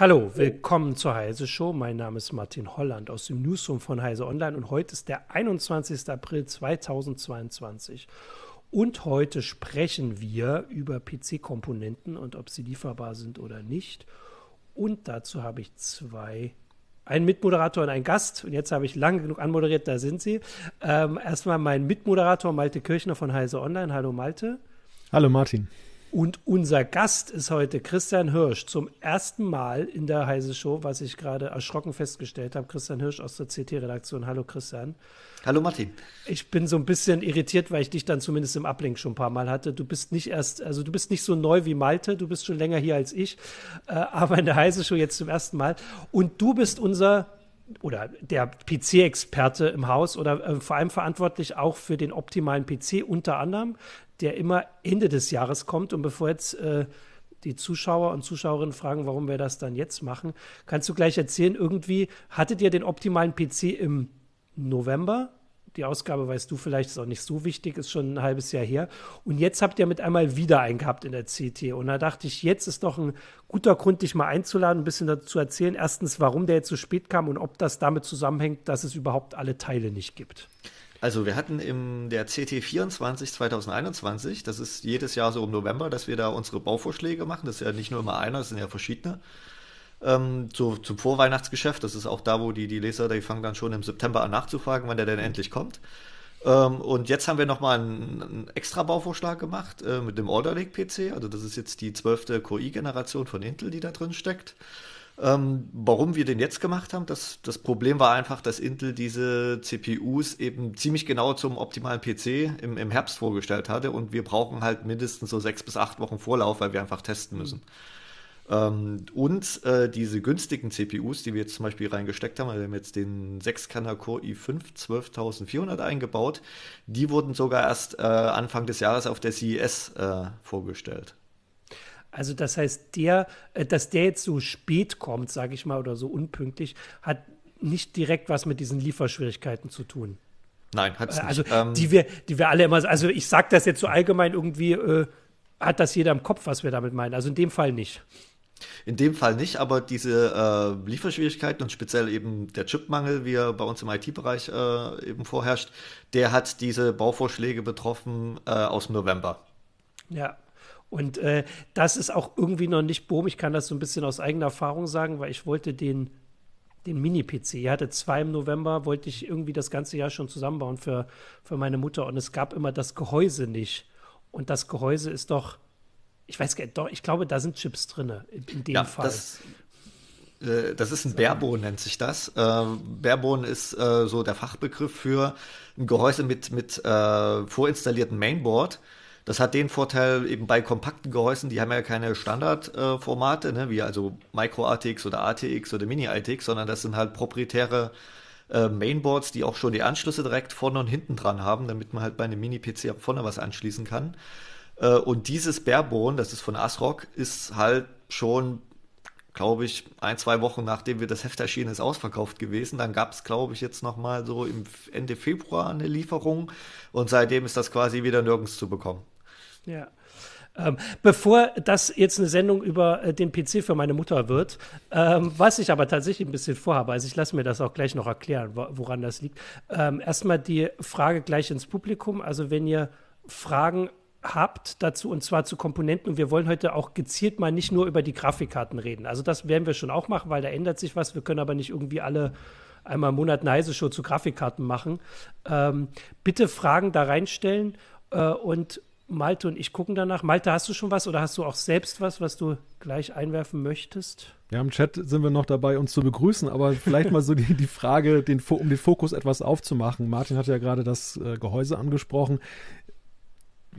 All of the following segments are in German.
Hallo, willkommen zur Heise Show. Mein Name ist Martin Holland aus dem Newsroom von Heise Online und heute ist der 21. April 2022. Und heute sprechen wir über PC-Komponenten und ob sie lieferbar sind oder nicht. Und dazu habe ich zwei, einen Mitmoderator und einen Gast. Und jetzt habe ich lange genug anmoderiert, da sind sie. Ähm, erstmal mein Mitmoderator Malte Kirchner von Heise Online. Hallo Malte. Hallo Martin. Und unser Gast ist heute Christian Hirsch. Zum ersten Mal in der Heise Show, was ich gerade erschrocken festgestellt habe. Christian Hirsch aus der CT-Redaktion. Hallo Christian. Hallo Martin. Ich bin so ein bisschen irritiert, weil ich dich dann zumindest im Ablink schon ein paar Mal hatte. Du bist nicht erst, also du bist nicht so neu wie Malte, du bist schon länger hier als ich, äh, aber in der Heise Show jetzt zum ersten Mal. Und du bist unser oder der PC-Experte im Haus oder äh, vor allem verantwortlich auch für den optimalen PC unter anderem der immer Ende des Jahres kommt. Und bevor jetzt äh, die Zuschauer und Zuschauerinnen fragen, warum wir das dann jetzt machen, kannst du gleich erzählen, irgendwie hattet ihr den optimalen PC im November? Die Ausgabe weißt du vielleicht, ist auch nicht so wichtig, ist schon ein halbes Jahr her. Und jetzt habt ihr mit einmal wieder einen gehabt in der CT. Und da dachte ich, jetzt ist doch ein guter Grund, dich mal einzuladen, ein bisschen dazu erzählen. Erstens, warum der jetzt so spät kam und ob das damit zusammenhängt, dass es überhaupt alle Teile nicht gibt. Also wir hatten im der CT24 2021, das ist jedes Jahr so im November, dass wir da unsere Bauvorschläge machen. Das ist ja nicht nur immer einer, das sind ja verschiedene. Ähm, so, zum Vorweihnachtsgeschäft, das ist auch da, wo die, die Leser, die fangen dann schon im September an nachzufragen, wann der denn endlich kommt. Ähm, und jetzt haben wir nochmal einen, einen extra Bauvorschlag gemacht äh, mit dem Alder Lake PC. Also das ist jetzt die zwölfte QI-Generation von Intel, die da drin steckt. Ähm, warum wir den jetzt gemacht haben, das, das Problem war einfach, dass Intel diese CPUs eben ziemlich genau zum optimalen PC im, im Herbst vorgestellt hatte und wir brauchen halt mindestens so sechs bis acht Wochen Vorlauf, weil wir einfach testen müssen. Ähm, und äh, diese günstigen CPUs, die wir jetzt zum Beispiel reingesteckt haben, also wir haben jetzt den 6-Kerner Core i5 12400 eingebaut, die wurden sogar erst äh, Anfang des Jahres auf der CES äh, vorgestellt. Also das heißt, der, äh, dass der jetzt so spät kommt, sage ich mal, oder so unpünktlich, hat nicht direkt was mit diesen Lieferschwierigkeiten zu tun. Nein, hat es nicht. Also ähm, die wir, die wir alle immer, also ich sage das jetzt so allgemein irgendwie, äh, hat das jeder im Kopf, was wir damit meinen. Also in dem Fall nicht. In dem Fall nicht, aber diese äh, Lieferschwierigkeiten und speziell eben der Chipmangel, wie er bei uns im IT-Bereich äh, eben vorherrscht, der hat diese Bauvorschläge betroffen äh, aus dem November. Ja, und äh, das ist auch irgendwie noch nicht boom. Ich kann das so ein bisschen aus eigener Erfahrung sagen, weil ich wollte den, den Mini-PC. Ich hatte zwei im November, wollte ich irgendwie das ganze Jahr schon zusammenbauen für, für meine Mutter. Und es gab immer das Gehäuse nicht. Und das Gehäuse ist doch, ich weiß gar nicht, doch, ich glaube, da sind Chips drin, in, dem ja, Fall. Das, äh, das ist ein Barebone, nennt sich das. Äh, Barebone ist äh, so der Fachbegriff für ein Gehäuse mit, mit äh, vorinstalliertem Mainboard das hat den Vorteil eben bei kompakten Gehäusen, die haben ja keine Standardformate, ne, wie also Micro ATX oder ATX oder Mini ATX, sondern das sind halt proprietäre äh, Mainboards, die auch schon die Anschlüsse direkt vorne und hinten dran haben, damit man halt bei einem Mini-PC auch vorne was anschließen kann. Äh, und dieses Barebone, das ist von ASRock, ist halt schon glaube ich, ein, zwei Wochen nachdem wir das Heft erschienen ist, ausverkauft gewesen. Dann gab es, glaube ich, jetzt nochmal so im Ende Februar eine Lieferung und seitdem ist das quasi wieder nirgends zu bekommen. Ja. Ähm, bevor das jetzt eine Sendung über äh, den PC für meine Mutter wird, ähm, was ich aber tatsächlich ein bisschen vorhabe, also ich lasse mir das auch gleich noch erklären, wo, woran das liegt. Ähm, erstmal die Frage gleich ins Publikum. Also wenn ihr Fragen habt dazu und zwar zu Komponenten und wir wollen heute auch gezielt mal nicht nur über die Grafikkarten reden. Also das werden wir schon auch machen, weil da ändert sich was. Wir können aber nicht irgendwie alle einmal im Monat eine Heise Show zu Grafikkarten machen. Ähm, bitte Fragen da reinstellen äh, und Malte und ich gucken danach. Malte, hast du schon was oder hast du auch selbst was, was du gleich einwerfen möchtest? Ja, im Chat sind wir noch dabei, uns zu begrüßen, aber vielleicht mal so die, die Frage, den, um den Fokus etwas aufzumachen. Martin hat ja gerade das äh, Gehäuse angesprochen.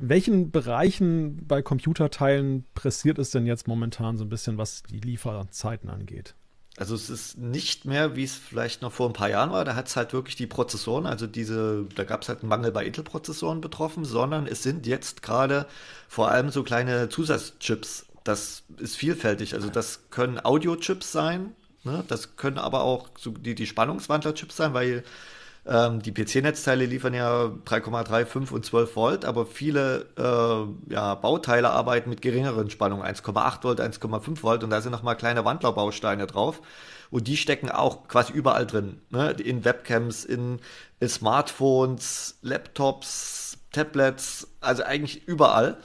Welchen Bereichen bei Computerteilen pressiert es denn jetzt momentan so ein bisschen, was die Lieferzeiten angeht? Also es ist nicht mehr, wie es vielleicht noch vor ein paar Jahren war, da hat es halt wirklich die Prozessoren, also diese, da gab es halt einen Mangel bei Intel-Prozessoren betroffen, sondern es sind jetzt gerade vor allem so kleine Zusatzchips. Das ist vielfältig. Also das können Audio-Chips sein, ne? das können aber auch so die, die Spannungswandler-Chips sein, weil Ähm, die PC-Netzteile liefern ja 3,3, 5 und 12 Volt, aber viele äh, ja, Bauteile arbeiten mit geringeren Spannungen, 1,8 Volt, 1,5 Volt und da sind nochmal kleine Wandlerbausteine drauf. Und die stecken auch quasi überall drin. Ne? In Webcams, in, in Smartphones, Laptops, Tablets, also eigentlich überall.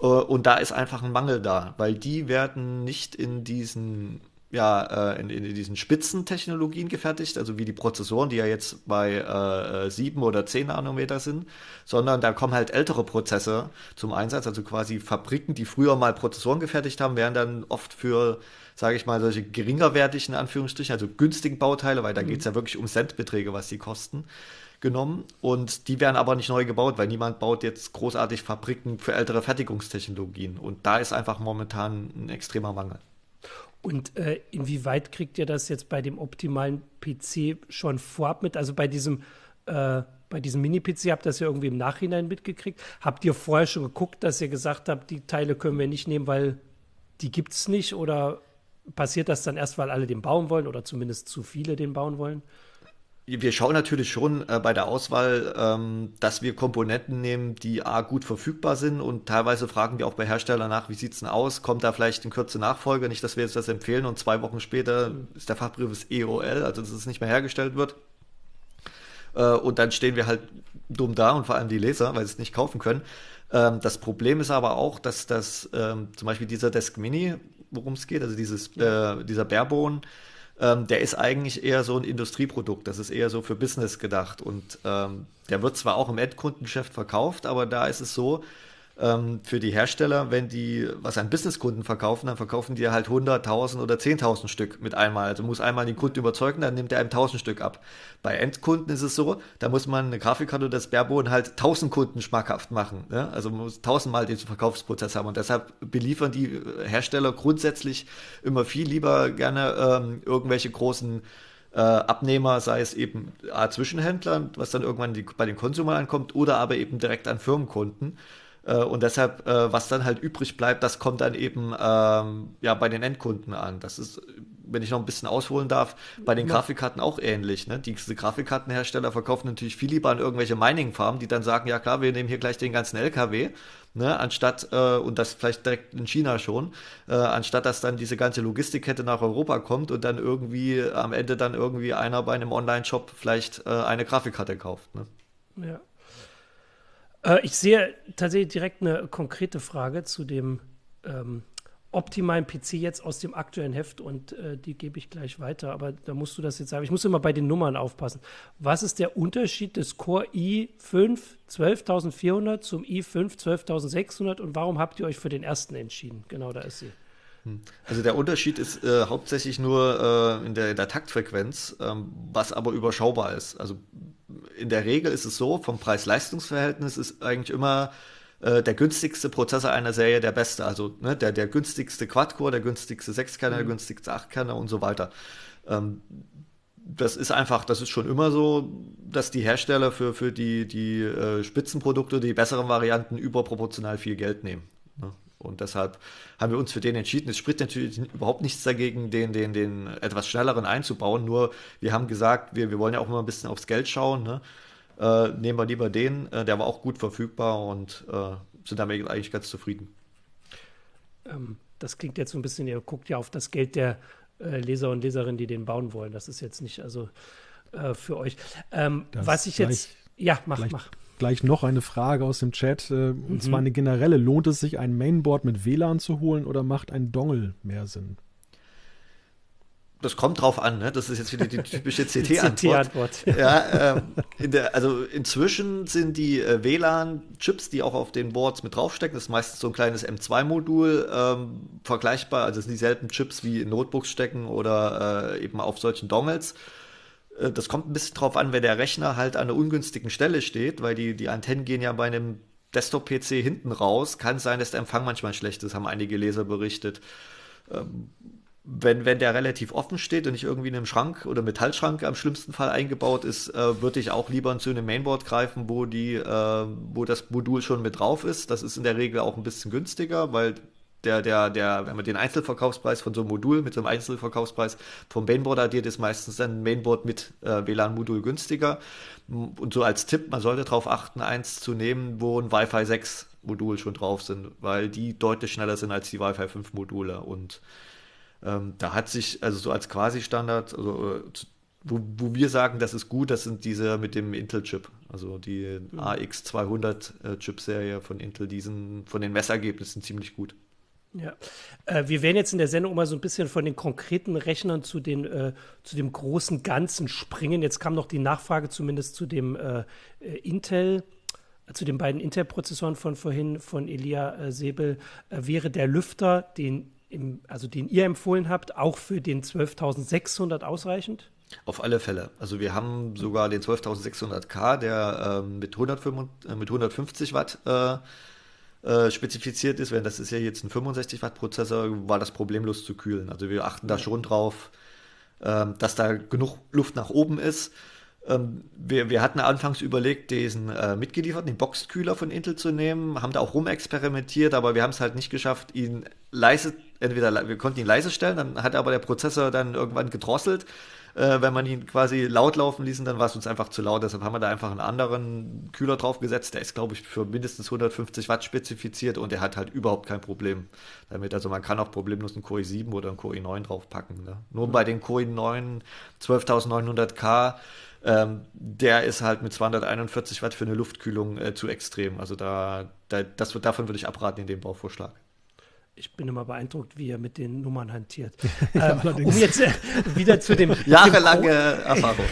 Äh, und da ist einfach ein Mangel da, weil die werden nicht in diesen ja, äh, in, in diesen Spitzentechnologien gefertigt, also wie die Prozessoren, die ja jetzt bei äh, 7 oder 10 Nanometer sind, sondern da kommen halt ältere Prozesse zum Einsatz, also quasi Fabriken, die früher mal Prozessoren gefertigt haben, werden dann oft für, sage ich mal, solche geringerwertigen, Anführungsstrichen, also günstigen Bauteile, weil da mhm. geht es ja wirklich um Centbeträge, was die kosten, genommen und die werden aber nicht neu gebaut, weil niemand baut jetzt großartig Fabriken für ältere Fertigungstechnologien und da ist einfach momentan ein extremer Mangel. Und äh, inwieweit kriegt ihr das jetzt bei dem optimalen PC schon vorab mit? Also bei diesem, äh, bei diesem Mini-PC habt ihr das ja irgendwie im Nachhinein mitgekriegt. Habt ihr vorher schon geguckt, dass ihr gesagt habt, die Teile können wir nicht nehmen, weil die gibt es nicht? Oder passiert das dann erst, weil alle den bauen wollen oder zumindest zu viele den bauen wollen? Wir schauen natürlich schon äh, bei der Auswahl, ähm, dass wir Komponenten nehmen, die A gut verfügbar sind und teilweise fragen wir auch bei Herstellern nach, wie sieht es denn aus? Kommt da vielleicht in Kürze Nachfolger? Nicht, dass wir jetzt das empfehlen und zwei Wochen später ist der Fachbrief ist EOL, also dass es nicht mehr hergestellt wird. Äh, und dann stehen wir halt dumm da und vor allem die Leser, weil sie es nicht kaufen können. Ähm, das Problem ist aber auch, dass das ähm, zum Beispiel dieser Desk Mini, worum es geht, also dieses, äh, dieser Barebone, ähm, der ist eigentlich eher so ein Industrieprodukt. Das ist eher so für Business gedacht. Und ähm, der wird zwar auch im Endkundengeschäft verkauft, aber da ist es so, ähm, für die Hersteller, wenn die was an Businesskunden verkaufen, dann verkaufen die halt 100.000 oder 10.000 Stück mit einmal. Also muss einmal den Kunden überzeugen, dann nimmt er einem 1.000 Stück ab. Bei Endkunden ist es so, da muss man eine Grafikkarte oder das Barebone halt 1.000 Kunden schmackhaft machen. Ne? Also man muss tausendmal diesen Verkaufsprozess haben und deshalb beliefern die Hersteller grundsätzlich immer viel lieber gerne ähm, irgendwelche großen äh, Abnehmer, sei es eben A, Zwischenhändler, was dann irgendwann die, bei den Konsumern ankommt, oder aber eben direkt an Firmenkunden. Äh, und deshalb, äh, was dann halt übrig bleibt, das kommt dann eben ähm, ja bei den Endkunden an. Das ist, wenn ich noch ein bisschen ausholen darf, bei den ja. Grafikkarten auch ähnlich. Ne? Diese Grafikkartenhersteller verkaufen natürlich viel lieber an irgendwelche Mining-Farmen, die dann sagen, ja klar, wir nehmen hier gleich den ganzen LKW, ne? anstatt, äh, und das vielleicht direkt in China schon, äh, anstatt dass dann diese ganze Logistikkette nach Europa kommt und dann irgendwie am Ende dann irgendwie einer bei einem Online-Shop vielleicht äh, eine Grafikkarte kauft. Ne? Ja. Äh, ich sehe tatsächlich direkt eine konkrete Frage zu dem ähm, optimalen PC jetzt aus dem aktuellen Heft und äh, die gebe ich gleich weiter, aber da musst du das jetzt sagen. Ich muss immer bei den Nummern aufpassen. Was ist der Unterschied des Core i5 12400 zum i5 12600 und warum habt ihr euch für den ersten entschieden? Genau, da ist sie. Hm. Also der Unterschied ist äh, hauptsächlich nur äh, in, der, in, der, Taktfrequenz, ähm, was aber überschaubar ist. Also in der Regel ist es so, vom Preis-Leistungs-Verhältnis ist eigentlich immer äh, der günstigste Prozessor einer Serie der beste. Also ne, der, der günstigste Quad-Core, der günstigste 6-Kerner, mhm. der günstigste 8-Kerner und so weiter. Ähm, das ist einfach, das ist schon immer so, dass die Hersteller für, für die, die äh, Spitzenprodukte, die besseren Varianten überproportional viel Geld nehmen. Ne? Und deshalb haben wir uns für den entschieden. Es spricht natürlich überhaupt nichts dagegen, den, den, den etwas schnelleren einzubauen. Nur wir haben gesagt, wir, wir wollen ja auch immer ein bisschen aufs Geld schauen. Ne? Äh, nehmen wir lieber den, äh, der war auch gut verfügbar und äh, sind damit eigentlich ganz zufrieden. Ähm, das klingt jetzt so ein bisschen, ihr guckt ja auf das Geld der äh, Leser und Leserinnen, die den bauen wollen. Das ist jetzt nicht also äh, für euch. Ähm, was ich jetzt. Ja, mach, mach gleich noch eine Frage aus dem Chat. Äh, und mhm. zwar eine generelle. Lohnt es sich, ein Mainboard mit WLAN zu holen oder macht ein Dongle mehr Sinn? Das kommt drauf an, ne? Das ist jetzt wieder die typische CT-Antwort. CT ja, ähm, in der, also inzwischen sind die äh, WLAN-Chips, die auch auf den Boards mit draufstecken, das ist meistens so ein kleines M2-Modul, ähm, vergleichbar, also es sind dieselben Chips wie in Notebooks stecken oder äh, eben auf solchen Dongles. Äh, das kommt ein bisschen drauf an, wenn der Rechner halt an einer ungünstigen Stelle steht, weil die, die Antennen gehen ja bei einem Desktop-PC hinten raus. Kann sein, dass der Empfang manchmal schlecht ist, haben einige Leser berichtet. Ähm, wenn, wenn der relativ offen steht und nicht irgendwie in einem Schrank oder Metallschrank am schlimmsten Fall eingebaut ist, äh, würde ich auch lieber zu einem Mainboard greifen, wo die, äh, wo das Modul schon mit drauf ist. Das ist in der Regel auch ein bisschen günstiger, weil der, der, der, wenn man den Einzelverkaufspreis von so einem Modul mit so einem Einzelverkaufspreis vom Mainboard addiert, ist meistens dann ein Mainboard mit äh, WLAN-Modul günstiger. Und so als Tipp, man sollte darauf achten, eins zu nehmen, wo ein Wi-Fi 6 Modul schon drauf sind, weil die deutlich schneller sind als die Wi-Fi 5 Module. Und ähm, da hat sich, also so als Quasi-Standard, also, äh, wo, wo, wir sagen, das ist gut, das sind diese mit dem Intel-Chip. Also die mhm. AX200-Chip-Serie äh, von Intel, die sind von den Messergebnissen ziemlich gut. Ja, äh, wir werden jetzt in der Sendung mal so ein bisschen von den konkreten Rechnern zu, den, äh, zu dem großen Ganzen springen. Jetzt kam noch die Nachfrage zumindest zu dem äh, äh Intel, äh, zu den beiden Intel-Prozessoren von vorhin, von Elia äh, Sebel. wäre der Lüfter, den, im, also den ihr empfohlen habt, auch für den 12.600 ausreichend? Auf alle Fälle. Also wir haben sogar den 12.600K, der ähm, mit, 155, mit 150 Watt äh, spezifiziert ist, wenn das ist ja jetzt ein 65 Watt Prozessor, war das problemlos zu kühlen. Also wir achten da schon drauf, ähm, dass da genug Luft nach oben ist. Ähm, wir, wir hatten anfangs überlegt, diesen äh, mitgelieferten, den Boxkühler von Intel zu nehmen, haben da auch rumexperimentiert, aber wir haben es halt nicht geschafft, ihn leise, entweder wir konnten ihn leise stellen, dann hat aber der Prozessor dann irgendwann gedrosselt äh, wenn man ihn quasi laut laufen ließ, dann war es uns einfach zu laut. Deshalb haben wir da einfach einen anderen Kühler draufgesetzt. Der ist, glaube ich, für mindestens 150 Watt spezifiziert und der hat halt überhaupt kein Problem damit. Also man kann auch problemlos einen Core i7 oder einen Core i9 draufpacken. Ne? Nur bei den Core i9 12900K ähm, der ist halt mit 241 Watt für eine Luftkühlung äh, zu extrem. Also da, da das, davon würde ich abraten in dem Bauvorschlag ich bin immer beeindruckt, wie er mit den Nummern hantiert. ähm, um jetzt äh, wieder zu dem. Jahrelange Erfahrung.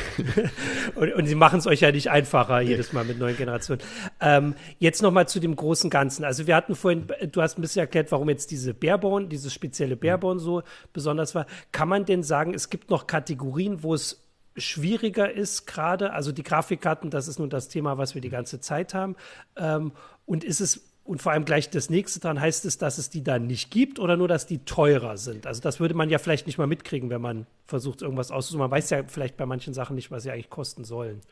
und, und, sie machen es euch ja nicht einfacher jedes Mal mit neuen Generationen. Ähm, jetzt nochmal zu dem großen Ganzen. Also, wir hatten vorhin, du hast ein bisschen erklärt, warum jetzt diese Barebone, dieses spezielle Barebone so besonders war. Kann man denn sagen, es gibt noch Kategorien, wo es schwieriger ist gerade? Also, die Grafikkarten, das ist nun das Thema, was wir die ganze Zeit haben. Ähm, und ist es und vor allem gleich das nächste dran, heißt es, dass es die dann nicht gibt oder nur, dass die teurer sind? Also das würde man ja vielleicht nicht mal mitkriegen, wenn man versucht, irgendwas auszusuchen. Man weiß ja vielleicht bei manchen Sachen nicht, was sie eigentlich kosten sollen.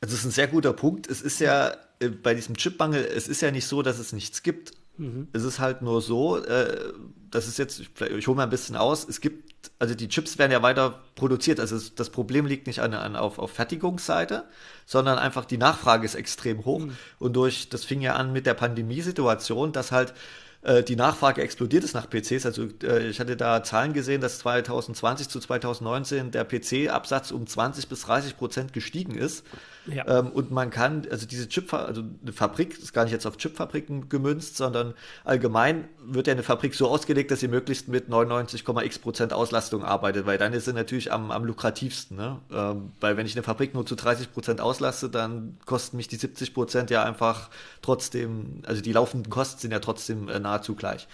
Also das ist ein sehr guter Punkt. Es ist ja äh, bei diesem Chipmangel, es ist ja nicht so, dass es nichts gibt. Mhm. Es ist halt nur so, äh, das ist jetzt, ich hole mal ein bisschen aus, es gibt, also die Chips werden ja weiter produziert, also es, das Problem liegt nicht an, an, auf, auf Fertigungsseite, sondern einfach die Nachfrage ist extrem hoch. Mhm. Und durch, das fing ja an mit der Pandemiesituation, dass halt äh, die Nachfrage explodiert ist nach PCs. Also äh, ich hatte da Zahlen gesehen, dass 2020 zu 2019 der PC-Absatz um 20 bis 30 Prozent gestiegen ist. Ja. Ähm, und man kann, also diese Chip, also eine Fabrik, ist gar nicht jetzt auf Chipfabriken gemünzt, sondern allgemein wird ja eine Fabrik so ausgelegt, dass sie möglichst mit 99,x Prozent Auslastung arbeitet, weil dann ist sie natürlich am, am lukrativsten. Ne? Ähm, weil wenn ich eine Fabrik nur zu 30 Prozent auslaste, dann kosten mich die 70 Prozent ja einfach trotzdem, also die laufenden Kosten sind ja trotzdem äh, nahezu gleich.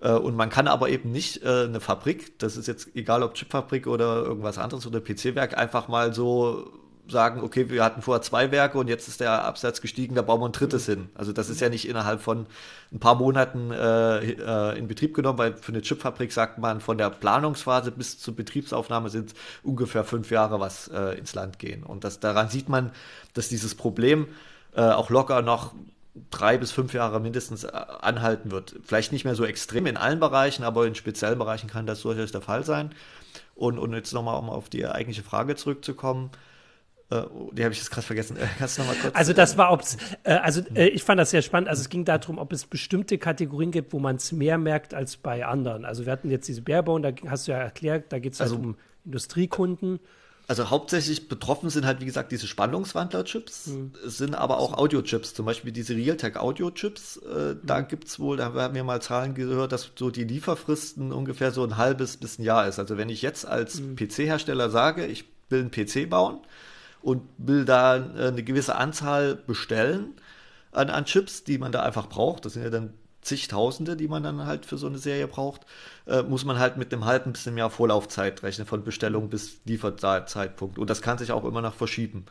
Äh, und man kann aber eben nicht äh, eine Fabrik, das ist jetzt egal ob Chipfabrik oder irgendwas anderes oder PC-Werk, einfach mal so sagen, okay, wir hatten vorher zwei Werke und jetzt ist der Absatz gestiegen, da bauen wir ein drittes hin. Also das ist ja nicht innerhalb von ein paar Monaten äh, äh, in Betrieb genommen, weil für eine Chipfabrik sagt man, von der Planungsphase bis zur Betriebsaufnahme sind ungefähr fünf Jahre, was äh, ins Land gehen. Und das, daran sieht man, dass dieses Problem äh, auch locker noch drei bis fünf Jahre mindestens äh, anhalten wird. Vielleicht nicht mehr so extrem in allen Bereichen, aber in speziellen Bereichen kann das durchaus der Fall sein. Und, und jetzt nochmal, um auf die eigentliche Frage zurückzukommen, äh, die habe ich jetzt gerade vergessen. Äh, kannst du noch mal kurz? Also das war, ob's, äh, also äh, ich fand das sehr spannend. Also es ging darum, ob es bestimmte Kategorien gibt, wo man es mehr merkt als bei anderen. Also wir hatten jetzt diese Barebone, da hast du ja erklärt, da geht es halt also, um Industriekunden. Also hauptsächlich betroffen sind halt, wie gesagt, diese Spannungswandler-Chips. Mhm. Es sind aber auch Audio-Chips, zum Beispiel diese Realtek-Audio-Chips. Äh, mhm. Da gibt es wohl, da haben wir mal Zahlen gehört, dass so die Lieferfristen ungefähr so ein halbes bis ein Jahr ist. Also wenn ich jetzt als mhm. PC-Hersteller sage, ich will einen PC bauen, und will da äh, eine gewisse Anzahl bestellen an, an Chips, die man da einfach braucht. Das sind ja dann zigtausende, die man dann halt für so eine Serie braucht, äh, muss man halt mit einem halben bisschen mehr Vorlaufzeit rechnen, von Bestellung bis Lieferzeitpunkt. Und das kann sich auch immer noch verschieben.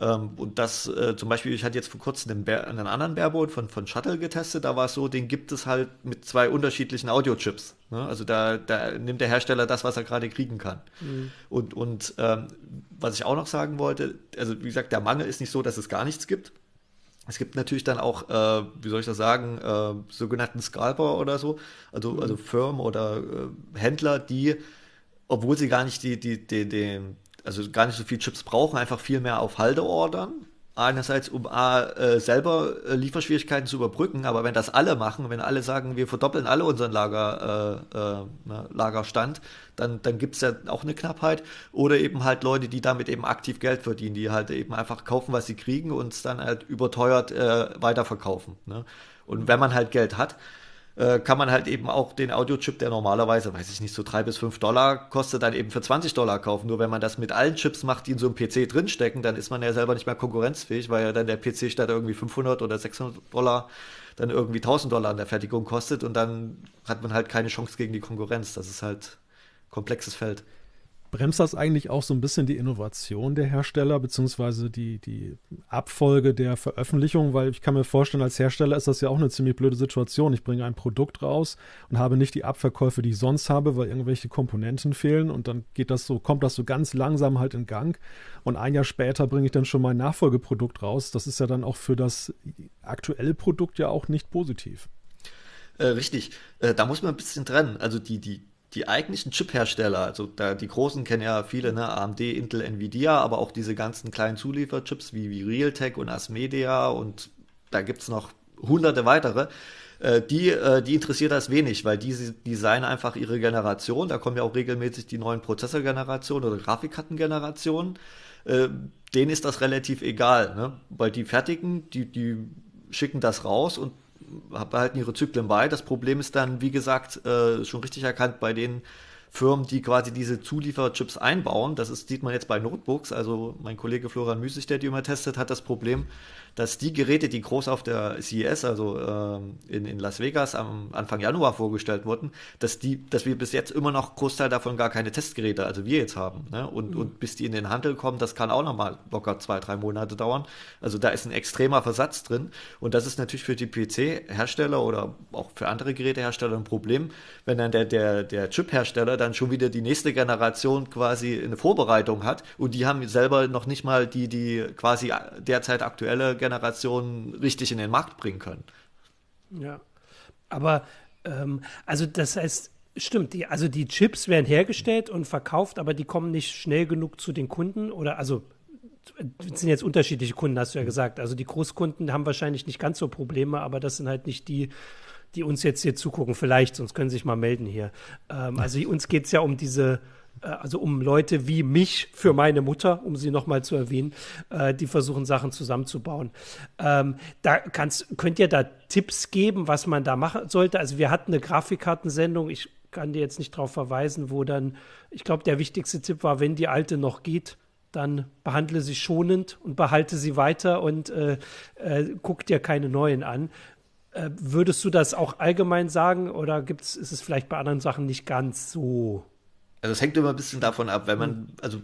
Ähm, und das äh, zum Beispiel, ich hatte jetzt vor kurzem einen, Bär, einen anderen Bareboard von, von Shuttle getestet, da war es so, den gibt es halt mit zwei unterschiedlichen Audiochips. Ne? Also da, da nimmt der Hersteller das, was er gerade kriegen kann. Mhm. Und, und ähm, was ich auch noch sagen wollte, also wie gesagt, der Mangel ist nicht so, dass es gar nichts gibt. Es gibt natürlich dann auch, äh, wie soll ich das sagen, äh, sogenannten Scalper oder so, also, mhm. also Firmen oder äh, Händler, die, obwohl sie gar nicht die, die, die, die, also gar nicht so viel Chips brauchen, einfach viel mehr auf Halde ordern einerseits um A, äh, selber äh, Lieferschwierigkeiten zu überbrücken, aber wenn das alle machen, wenn alle sagen, wir verdoppeln alle unseren Lager, äh, äh, ne, Lagerstand, dann, dann gibt es ja auch eine Knappheit. Oder eben halt Leute, die damit eben aktiv Geld verdienen, die halt eben einfach kaufen, was sie kriegen und es dann halt überteuert äh, weiterverkaufen. Ne? Und wenn man halt Geld hat, äh, kann man halt eben auch den Audiochip, der normalerweise, weiß ich nicht, so drei bis fünf Dollar kostet, dann eben für 20 Dollar kaufen. Nur wenn man das mit allen Chips macht, die in so einem PC drinstecken, dann ist man ja selber nicht mehr konkurrenzfähig, weil ja dann der PC statt irgendwie 500 oder 600 Dollar dann irgendwie 1000 Dollar an der Fertigung kostet und dann hat man halt keine Chance gegen die Konkurrenz. Das ist halt komplexes Feld bremst das eigentlich auch so ein bisschen die Innovation der Hersteller, beziehungsweise die, die Abfolge der Veröffentlichung? Weil ich kann mir vorstellen, als Hersteller ist das ja auch eine ziemlich blöde Situation. Ich bringe ein Produkt raus und habe nicht die Abverkäufe, die ich sonst habe, weil irgendwelche Komponenten fehlen und dann geht das so, kommt das so ganz langsam halt in Gang. Und ein Jahr später bringe ich dann schon mein Nachfolgeprodukt raus. Das ist ja dann auch für das aktuelle Produkt ja auch nicht positiv. Äh, richtig, äh, da muss man ein bisschen trennen. Also die, die die eigentlichen Chip-Hersteller, also da, die großen kennen ja viele, ne, AMD, Intel, Nvidia, aber auch diese ganzen kleinen Zulieferchips wie, wie Realtek und Asmedia und da gibt's noch hunderte weitere, äh, die, äh, die interessiert das wenig, weil die designen einfach ihre Generation, da kommen ja auch regelmäßig die neuen Prozessorgenerationen oder Grafikkartengenerationen, äh, denen ist das relativ egal, ne? weil die fertigen, die, die schicken das raus und behalten ihre Zyklen bei. Das Problem ist dann, wie gesagt, äh, schon richtig erkannt bei den Firmen, die quasi diese Zulieferchips einbauen. Das ist, sieht man jetzt bei Notebooks. Also mein Kollege Florian Müßig, der die immer testet, hat das Problem, dass die Geräte, die groß auf der CES, also ähm, in, in Las Vegas am Anfang Januar vorgestellt wurden, dass die, dass wir bis jetzt immer noch Großteil davon gar keine Testgeräte, also wir jetzt haben. Ne? Und, mhm. und bis die in den Handel kommen, das kann auch nochmal locker zwei, drei Monate dauern. Also da ist ein extremer Versatz drin. Und das ist natürlich für die PC-Hersteller oder auch für andere Gerätehersteller ein Problem, wenn dann der, der, der Chip-Hersteller dann schon wieder die nächste Generation quasi eine Vorbereitung hat und die haben selber noch nicht mal die, die quasi derzeit aktuelle Generation richtig in den Markt bringen können. Ja, aber ähm, also das heißt, stimmt, die, also die Chips werden hergestellt und verkauft, aber die kommen nicht schnell genug zu den Kunden oder also sind jetzt unterschiedliche Kunden, hast du ja gesagt. Also die Großkunden haben wahrscheinlich nicht ganz so Probleme, aber das sind halt nicht die, die uns jetzt hier zugucken. Vielleicht, sonst können sie sich mal melden hier. Ähm, also uns geht es ja um diese also um Leute wie mich für meine Mutter, um sie nochmal zu erwähnen, äh, die versuchen, Sachen zusammenzubauen. Ähm, da kannst, könnt ihr da Tipps geben, was man da machen sollte? Also wir hatten eine Grafikkartensendung, ich kann dir jetzt nicht darauf verweisen, wo dann, ich glaube, der wichtigste Tipp war, wenn die alte noch geht, dann behandle sie schonend und behalte sie weiter und äh, äh, guck dir keine neuen an. Äh, würdest du das auch allgemein sagen oder gibt's, ist es vielleicht bei anderen Sachen nicht ganz so also es hängt immer ein bisschen davon ab, wenn man, also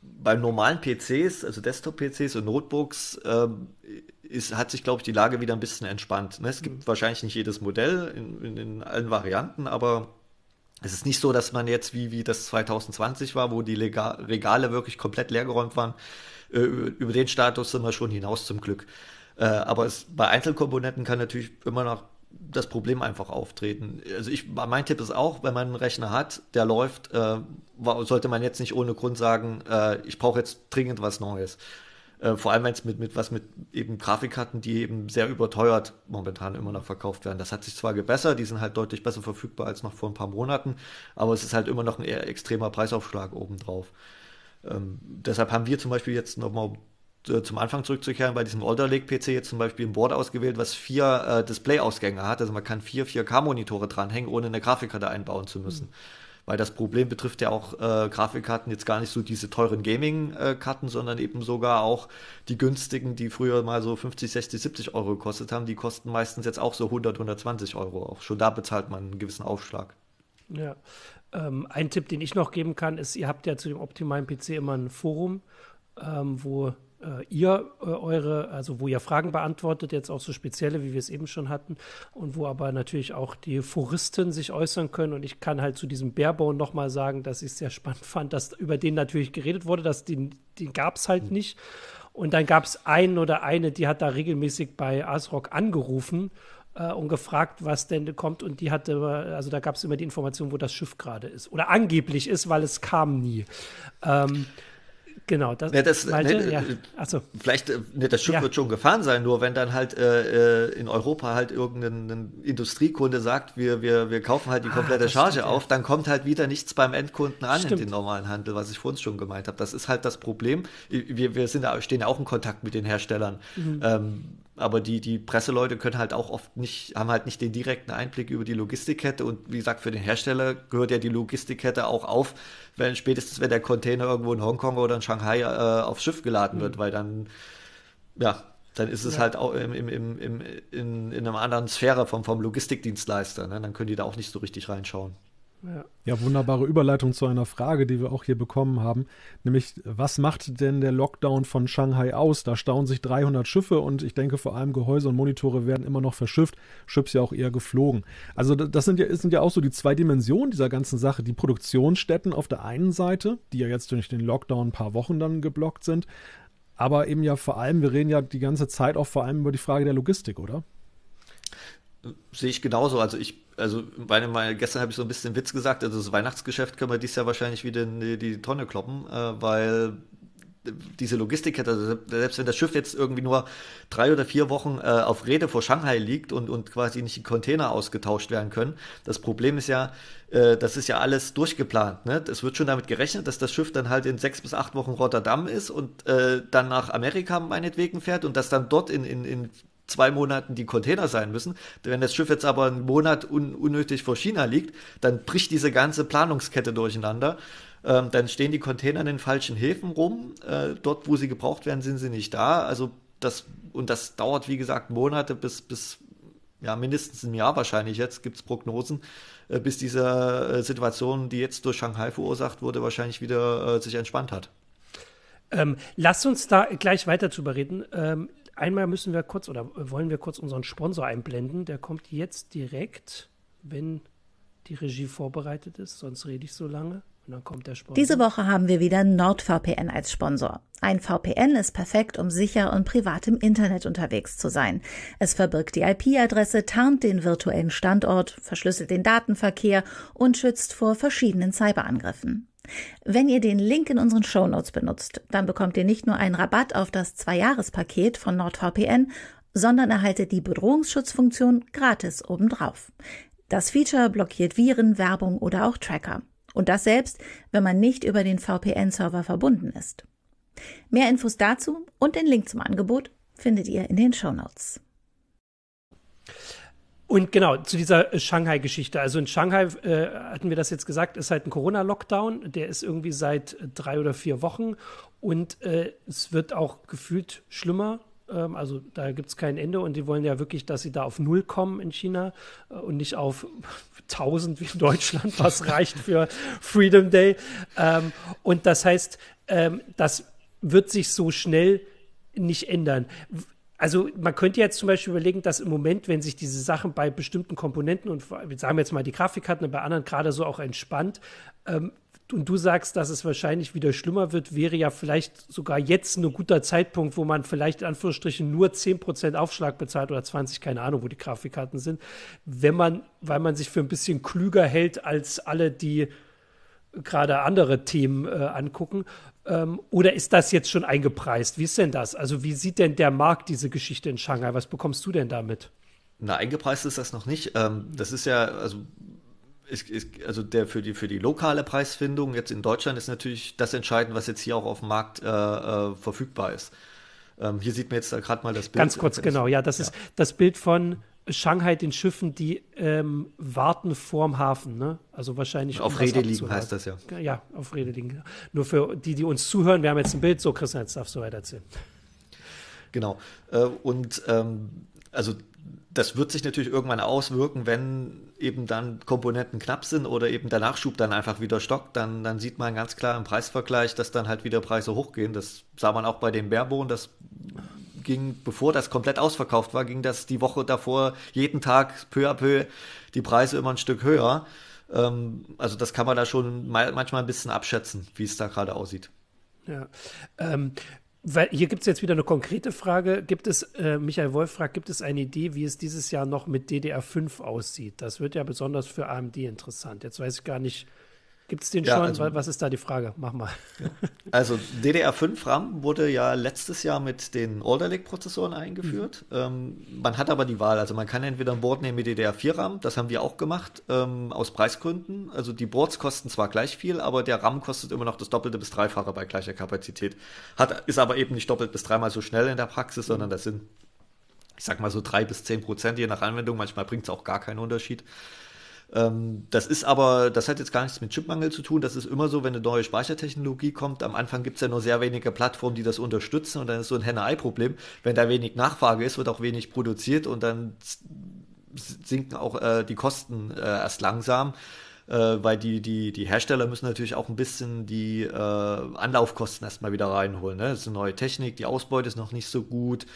bei normalen PCs, also Desktop-PCs und Notebooks, ähm, ist, hat sich, glaube ich, die Lage wieder ein bisschen entspannt. Ne? Es gibt mhm. wahrscheinlich nicht jedes Modell in, in, in, allen Varianten, aber es ist nicht so, dass man jetzt, wie, wie das 2020 war, wo die Lega Regale wirklich komplett leergeräumt waren, äh, über den Status sind wir schon hinaus zum Glück. Äh, aber es, bei Einzelkomponenten kann natürlich immer noch das Problem einfach auftreten. Also ich, mein Tipp ist auch, wenn man einen Rechner hat, der läuft, äh, sollte man jetzt nicht ohne Grund sagen, äh, ich brauche jetzt dringend was Neues. Äh, vor allem wenn es mit, mit was mit eben Grafikkarten, die eben sehr überteuert momentan immer noch verkauft werden. Das hat sich zwar gebessert, die sind halt deutlich besser verfügbar als noch vor ein paar Monaten, aber es ist halt immer noch ein eher extremer Preisaufschlag obendrauf. Ähm, deshalb haben wir zum Beispiel jetzt nochmal zum Anfang zurückzukehren, bei diesem Alder Lake PC jetzt zum Beispiel ein Board ausgewählt, was vier äh, Display-Ausgänge hat. Also man kann vier 4K-Monitore dranhängen, ohne eine Grafikkarte einbauen zu müssen. Mhm. Weil das Problem betrifft ja auch äh, Grafikkarten jetzt gar nicht so diese teuren Gaming-Karten, sondern eben sogar auch die günstigen, die früher mal so 50, 60, 70 Euro gekostet haben. Die kosten meistens jetzt auch so 100, 120 Euro. Auch schon da bezahlt man einen gewissen Aufschlag. Ja. Ähm, ein Tipp, den ich noch geben kann, ist, ihr habt ja zu dem optimalen PC immer ein Forum, ähm, wo äh, ihr äh, eure, also wo ihr Fragen beantwortet, jetzt auch so spezielle, wie wir es eben schon hatten, und wo aber natürlich auch die Foristen sich äußern können. Und ich kann halt zu diesem Barebone nochmal sagen, dass ich es sehr spannend fand, dass über den natürlich geredet wurde, dass den, den gab es halt mhm. nicht. Und dann gab es einen oder eine, die hat da regelmäßig bei ASRock angerufen äh, und gefragt, was denn kommt. Und die hatte, also da gab es immer die Information, wo das Schiff gerade ist. Oder angeblich ist, weil es kam nie. Ähm, Genau, das, ja, das Malte, ne, ja. Äh, Achso. Vielleicht, ne, das Schiff ja. wird schon gefahren sein, nur wenn dann halt äh, äh in Europa halt irgendein Industriekunde sagt, wir, wir, wir kaufen halt die ah, komplette ah, Charge stimmt, auf, dann kommt halt wieder nichts beim Endkunden an stimmt. in den normalen Handel, was ich vorhin schon gemeint habe. Das ist halt das Problem. Wir, wir sind, stehen ja auch in Kontakt mit den Herstellern. Mhm. Ähm, aber die, die Presseleute können halt auch oft nicht, haben halt nicht den direkten Einblick über die Logistikkette und wie gesagt, für den Hersteller gehört ja die Logistikkette auch auf, wenn spätestens wenn der Container irgendwo in Hongkong oder in Shanghai äh, aufs Schiff geladen mhm. wird, weil dann, ja, dann ist es ja. halt auch im, im, im, im, in, in einer anderen Sphäre vom, vom Logistikdienstleister. Ne? Dann können die da auch nicht so richtig reinschauen. Ja. wunderbare Überleitung zu einer Frage, die wir auch hier bekommen haben. Nämlich, was macht denn der Lockdown von Shanghai aus? Da stauen sich 300 Schiffe und ich denke vor allem Gehäuse und Monitore werden immer noch verschifft, Chips ja auch eher geflogen. Also das sind ja, sind ja auch so die zwei Dimensionen dieser ganzen Sache. Die Produktionsstätten auf der einen Seite, die ja jetzt durch den Lockdown ein paar Wochen dann geblockt sind, aber eben ja vor allem, wir reden ja die ganze Zeit auch vor allem über die Frage der Logistik, oder? Sehe ich genauso. Also ich, also meine, meine gestern habe ich so ein bisschen Witz gesagt, also das Weihnachtsgeschäft können wir dieses Jahr wahrscheinlich wieder in die, die Tonne kloppen, äh, weil diese Logistikkette, also selbst wenn das Schiff jetzt irgendwie nur drei oder vier Wochen äh, auf Rede vor Shanghai liegt und, und quasi nicht die Container ausgetauscht werden können, das Problem ist ja, äh, das ist ja alles durchgeplant. Ne? Es wird schon damit gerechnet, dass das Schiff dann halt in sechs bis acht Wochen Rotterdam ist und äh, dann nach Amerika meinetwegen fährt und das dann dort in, in, in zwei Monaten die Container sein müssen. Wenn das Schiff jetzt aber einen Monat un unnötig vor China liegt, dann bricht diese ganze Planungskette durcheinander. Ähm, dann stehen die Container in den falschen Häfen rum. Äh, dort, wo sie gebraucht werden, sind sie nicht da. Also das, und das dauert, wie gesagt, Monate bis, bis ja, mindestens ein Jahr wahrscheinlich jetzt, gibt es Prognosen, äh, bis diese äh, Situation, die jetzt durch Shanghai verursacht wurde, wahrscheinlich wieder äh, sich entspannt hat. Ähm, lass uns da gleich weiter drüber reden. Ähm, einmal müssen wir kurz oder wollen wir kurz unseren Sponsor einblenden. Der kommt jetzt direkt, wenn die Regie vorbereitet ist, sonst rede ich so lange. Und dann kommt der Sponsor. Diese Woche haben wir wieder NordVPN als Sponsor. Ein VPN ist perfekt, um sicher und privat im Internet unterwegs zu sein. Es verbirgt die IP-Adresse, tarnt den virtuellen Standort, verschlüsselt den Datenverkehr und schützt vor verschiedenen Cyberangriffen. Wenn ihr den Link in unseren Shownotes benutzt, dann bekommt ihr nicht nur einen Rabatt auf das Zwei-Jahres-Paket von NordVPN, sondern erhaltet die Bedrohungsschutzfunktion gratis obendrauf. Das Feature blockiert Viren, Werbung oder auch Tracker. Und das selbst, wenn man nicht über den VPN-Server verbunden ist. Mehr Infos dazu und den Link zum Angebot findet ihr in den Shownotes. Und genau, zu dieser Shanghai-Geschichte. Also in Shanghai, äh, hatten wir das jetzt gesagt, ist halt ein Corona-Lockdown. Der ist irgendwie seit drei oder vier Wochen. Und äh, es wird auch gefühlt schlimmer. Ähm, also da gibt es kein Ende. Und die wollen ja wirklich, dass sie da auf Null kommen in China äh, und nicht auf 1000 wie in Deutschland, was reicht für Freedom Day. Ähm, und das heißt, ähm, das wird sich so schnell nicht ändern also man könnte jetzt zum Beispiel überlegen, dass im Moment, wenn sich diese Sachen bei bestimmten Komponenten und sagen wir jetzt mal die Grafikkarten und bei anderen gerade so auch entspannt, ähm, und du sagst, dass es wahrscheinlich wieder schlimmer wird, wäre ja vielleicht sogar jetzt ein guter Zeitpunkt, wo man vielleicht in Anführungsstrichen nur 10% Aufschlag bezahlt oder 20, keine Ahnung, wo die Grafikkarten sind, wenn man, weil man sich für ein bisschen klüger hält als alle, die gerade andere Themen äh, angucken. Ähm, oder ist das jetzt schon eingepreist? Wie ist denn das? Also wie sieht denn der Markt diese Geschichte in Shanghai? Was bekommst du denn damit? Na, eingepreist ist das noch nicht. Ähm, das ist ja, also ist, ist, also der für die für die lokale Preisfindung jetzt in Deutschland ist natürlich das entscheidend, was jetzt hier auch auf dem Markt äh, äh, verfügbar ist. Ähm, hier sieht man jetzt gerade mal das Bild. Ganz kurz, genau. Ja, das ja. ist das Bild von Shanghai den Schiffen, die ähm, warten vorm Hafen, ne? Also wahrscheinlich. Auf um Rede liegen heißt das ja. Ja, auf Rede liegen. Nur für die, die uns zuhören, wir haben jetzt ein Bild. So, Christian, jetzt darfst du weiter erzählen. Genau. Äh, und ähm, also das wird sich natürlich irgendwann auswirken, wenn eben dann Komponenten knapp sind oder eben der Nachschub dann einfach wieder stockt, dann, dann sieht man ganz klar im Preisvergleich, dass dann halt wieder Preise hochgehen. Das sah man auch bei den Baerbohnen, das ging, bevor das komplett ausverkauft war, ging das die Woche davor jeden Tag peu à peu die Preise immer ein Stück höher. Ähm, also das kann man da schon manchmal ein bisschen abschätzen, wie es da gerade aussieht. Ja. Ähm, weil hier gibt es jetzt wieder eine konkrete Frage. Gibt es, äh, Michael Wolf fragt, gibt es eine Idee, wie es dieses Jahr noch mit DDR5 aussieht? Das wird ja besonders für AMD interessant. Jetzt weiß ich gar nicht, Gibt es den ja, schon? Also, Was ist da die Frage? Mach mal. Also DDR5 RAM wurde ja letztes Jahr mit den Alder Lake-Prozessoren eingeführt. Mhm. Ähm, man hat aber die Wahl. Also man kann entweder ein Board nehmen mit DDR4 RAM, das haben wir auch gemacht, ähm, aus Preisgründen. Also die Boards kosten zwar gleich viel, aber der RAM kostet immer noch das Doppelte bis Dreifache bei gleicher Kapazität. Hat, ist aber eben nicht doppelt bis dreimal so schnell in der Praxis, sondern das sind, ich sag mal so drei bis zehn Prozent je nach Anwendung. Manchmal bringt es auch gar keinen Unterschied. Ähm, das ist aber, das hat jetzt gar nichts mit Chipmangel zu tun. Das ist immer so, wenn eine neue Speichertechnologie kommt. Am Anfang gibt es ja nur sehr wenige Plattformen, die das unterstützen und dann ist so ein Henne-Ei-Problem. Wenn da wenig Nachfrage ist, wird auch wenig produziert und dann sinken auch äh, die Kosten äh, erst langsam. Äh, weil die, die, die Hersteller müssen natürlich auch ein bisschen die äh, Anlaufkosten erstmal wieder reinholen. Ne? Das ist eine neue Technik, die Ausbeute ist noch nicht so gut.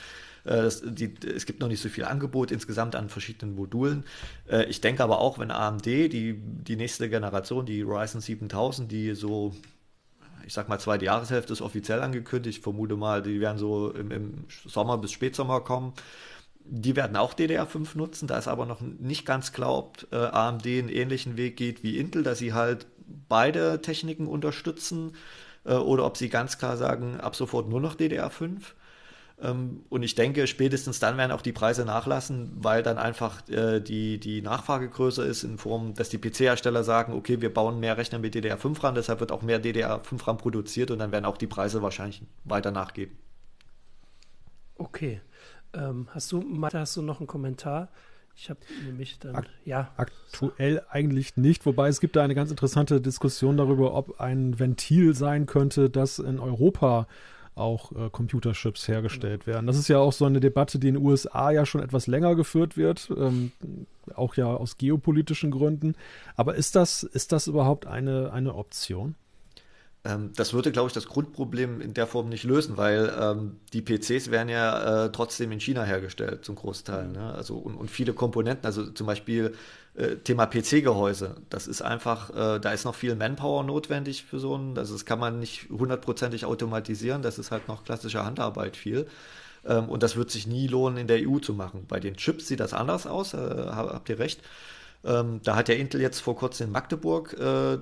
Äh, die, es gibt noch nicht so viel Angebot insgesamt an verschiedenen Modulen. Äh, ich denke aber auch, wenn AMD, die, die nächste Generation, die Ryzen 7000, die so ich sag mal, zweite Jahreshälfte ist offiziell angekündigt. Ich vermute mal, die werden so im, im, Sommer bis Spätsommer kommen. Die werden auch DDR5 nutzen. Da ist aber noch nicht ganz klar, ob äh, AMD einen ähnlichen Weg geht wie Intel, dass sie halt beide Techniken unterstützen äh, oder ob sie ganz klar sagen, ab sofort nur noch DDR5. Ähm, und ich denke, spätestens dann werden auch die Preise nachlassen, weil dann einfach äh, die, die Nachfrage größer ist, in Form, dass die PC-Hersteller sagen, okay, wir bauen mehr Rechner mit DDR5 RAM, deshalb wird auch mehr DDR5 RAM produziert und dann werden auch die Preise wahrscheinlich weiter nachgeben. Okay. Ähm, hast du, Mathe, hast du noch einen Kommentar? Ich habe nämlich dann, Akt ja. Aktuell eigentlich nicht, wobei es gibt da eine ganz interessante Diskussion darüber, ob ein Ventil sein könnte, das in Europa auch äh, Computerchips hergestellt werden. Das ist ja auch so eine Debatte, die in den USA ja schon etwas länger geführt wird, ähm, auch ja aus geopolitischen Gründen. Aber ist das, ist das überhaupt eine, eine Option? Ähm, das würde, glaube ich, das Grundproblem in der Form nicht lösen, weil ähm, die PCs werden ja äh, trotzdem in China hergestellt, zum Großteil. Ne? Also, und, und, viele Komponenten, also zum Beispiel äh, Thema PC-Gehäuse, das ist einfach, äh, da ist noch viel Manpower notwendig für so ein, also das kann man nicht hundertprozentig automatisieren, das ist halt noch klassische Handarbeit viel. Ähm, und das wird sich nie lohnen, in der EU zu machen. Bei den Chips sieht das anders aus, äh, habt ihr recht. Ähm, da hat ja Intel jetzt vor kurzem in Magdeburg äh,